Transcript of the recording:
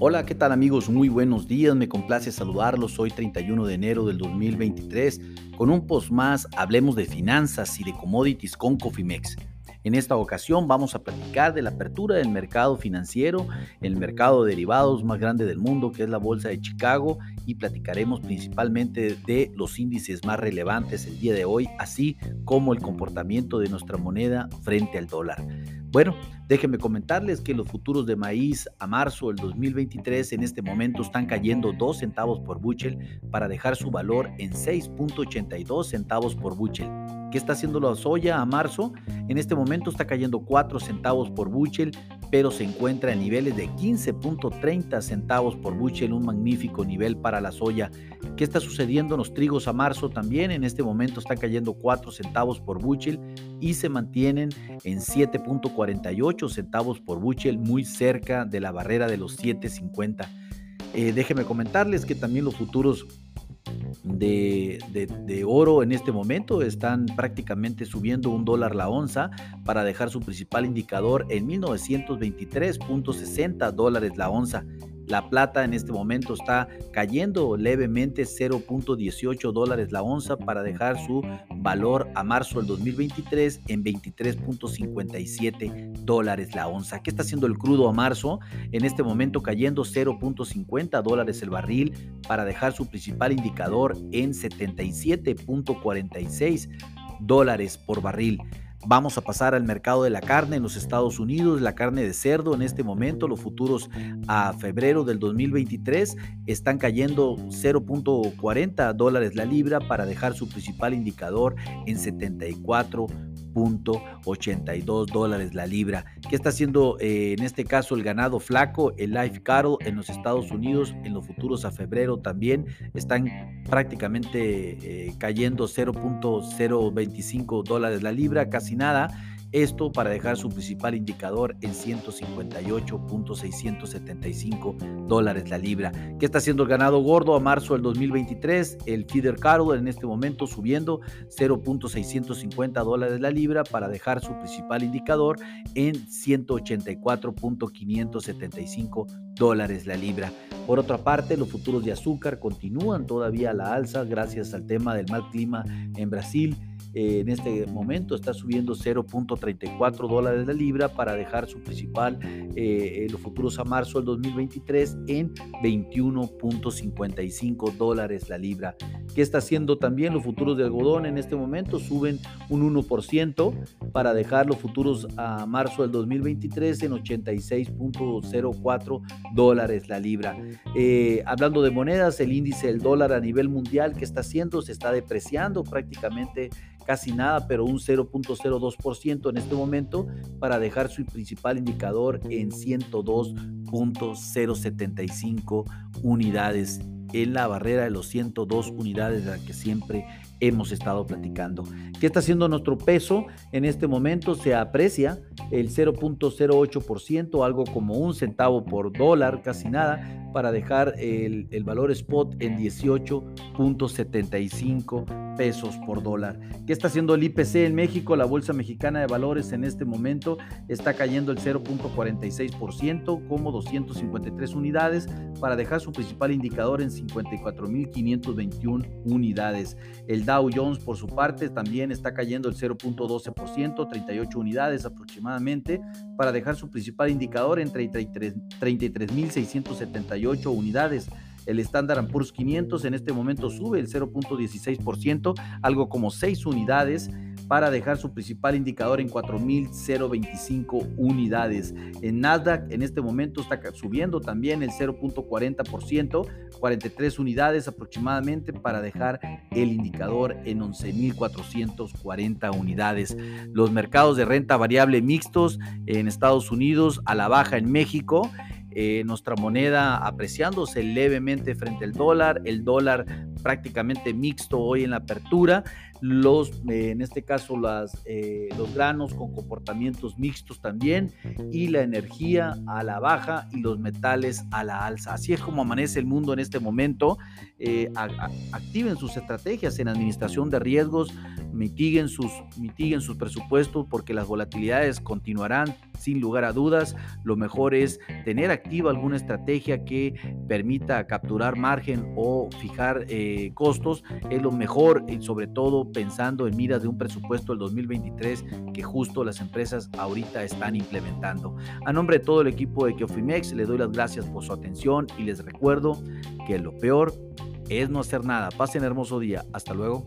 Hola, ¿qué tal amigos? Muy buenos días, me complace saludarlos hoy 31 de enero del 2023 con un post más, hablemos de finanzas y de commodities con Cofimex. En esta ocasión vamos a platicar de la apertura del mercado financiero, el mercado de derivados más grande del mundo que es la Bolsa de Chicago y platicaremos principalmente de los índices más relevantes el día de hoy, así como el comportamiento de nuestra moneda frente al dólar. Bueno, déjenme comentarles que los futuros de maíz a marzo del 2023 en este momento están cayendo 2 centavos por buchel para dejar su valor en 6.82 centavos por buchel. ¿Qué está haciendo la soya a marzo? En este momento está cayendo 4 centavos por buchel pero se encuentra en niveles de 15.30 centavos por bushel, un magnífico nivel para la soya. ¿Qué está sucediendo en los trigos a marzo? También en este momento están cayendo 4 centavos por bushel y se mantienen en 7.48 centavos por bushel, muy cerca de la barrera de los 7.50. Eh, déjenme comentarles que también los futuros de, oro en este momento están prácticamente subiendo un dólar la onza para dejar su principal indicador en 1923.60 dólares la onza. La plata en este momento está cayendo levemente 0.18 dólares la onza para dejar su valor a marzo del 2023 en 23.57 dólares la onza. ¿Qué está haciendo el crudo a marzo? En este momento cayendo 0.50 dólares el barril para dejar su principal indicador en 77.46 dólares por barril. Vamos a pasar al mercado de la carne en los Estados Unidos, la carne de cerdo en este momento, los futuros a febrero del 2023 están cayendo 0.40 dólares la libra para dejar su principal indicador en 74 82 dólares la libra. ¿Qué está haciendo eh, en este caso el ganado flaco, el live cattle en los Estados Unidos, en los futuros a febrero también están prácticamente eh, cayendo 0.025 dólares la libra, casi nada. Esto para dejar su principal indicador en 158.675 dólares la libra. ¿Qué está haciendo el ganado gordo a marzo del 2023? El feeder cattle en este momento subiendo 0.650 dólares la libra para dejar su principal indicador en 184.575 dólares la libra. Por otra parte, los futuros de azúcar continúan todavía a la alza gracias al tema del mal clima en Brasil eh, en este momento está subiendo 0.34 dólares la libra para dejar su principal eh, los futuros a marzo del 2023 en 21.55 dólares la libra. ¿Qué está haciendo también los futuros de algodón en este momento? Suben un 1% para dejar los futuros a marzo del 2023 en 86.04 dólares la libra. Eh, hablando de monedas, el índice del dólar a nivel mundial, ¿qué está haciendo? Se está depreciando prácticamente casi nada, pero un 0.02% en este momento para dejar su principal indicador en 102.075 unidades en la barrera de los 102 unidades de la que siempre hemos estado platicando. ¿Qué está haciendo nuestro peso? En este momento se aprecia el 0.08%, algo como un centavo por dólar, casi nada, para dejar el, el valor spot en 18.75 pesos por dólar. ¿Qué está haciendo el IPC en México? La Bolsa Mexicana de Valores en este momento está cayendo el 0.46%, como 253 unidades, para dejar su principal indicador en 54.521 unidades. El Dow Jones, por su parte, también está cayendo el 0.12%, 38 unidades aproximadamente, para dejar su principal indicador en 33.678 unidades. El Standard Poor's 500 en este momento sube el 0.16%, algo como 6 unidades para dejar su principal indicador en 4.025 unidades. En Nasdaq en este momento está subiendo también el 0.40%, 43 unidades aproximadamente para dejar el indicador en 11.440 unidades. Los mercados de renta variable mixtos en Estados Unidos a la baja en México eh, nuestra moneda apreciándose levemente frente al dólar, el dólar prácticamente mixto hoy en la apertura. Los, eh, en este caso las, eh, los granos con comportamientos mixtos también y la energía a la baja y los metales a la alza. Así es como amanece el mundo en este momento. Eh, activen sus estrategias en administración de riesgos, mitiguen sus, mitiguen sus presupuestos porque las volatilidades continuarán sin lugar a dudas. Lo mejor es tener activa alguna estrategia que permita capturar margen o fijar costos. Es lo mejor y sobre todo pensando en miras de un presupuesto del 2023 que justo las empresas ahorita están implementando. A nombre de todo el equipo de Keofimex, le doy las gracias por su atención y les recuerdo que lo peor es no hacer nada. Pasen hermoso día. Hasta luego.